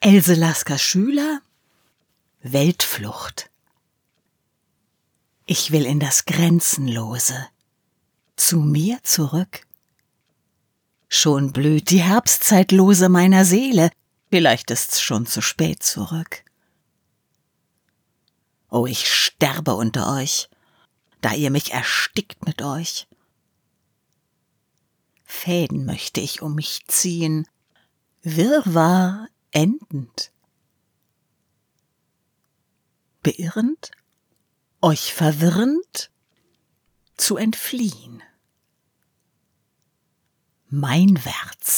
Else Lasker Schüler Weltflucht Ich will in das Grenzenlose, zu mir zurück. Schon blüht die Herbstzeitlose meiner Seele, vielleicht ist's schon zu spät zurück. Oh, ich sterbe unter euch, da ihr mich erstickt mit euch. Fäden möchte ich um mich ziehen, Wirrwarr endend. Beirrend, euch verwirrend, zu entfliehen. Meinwärts.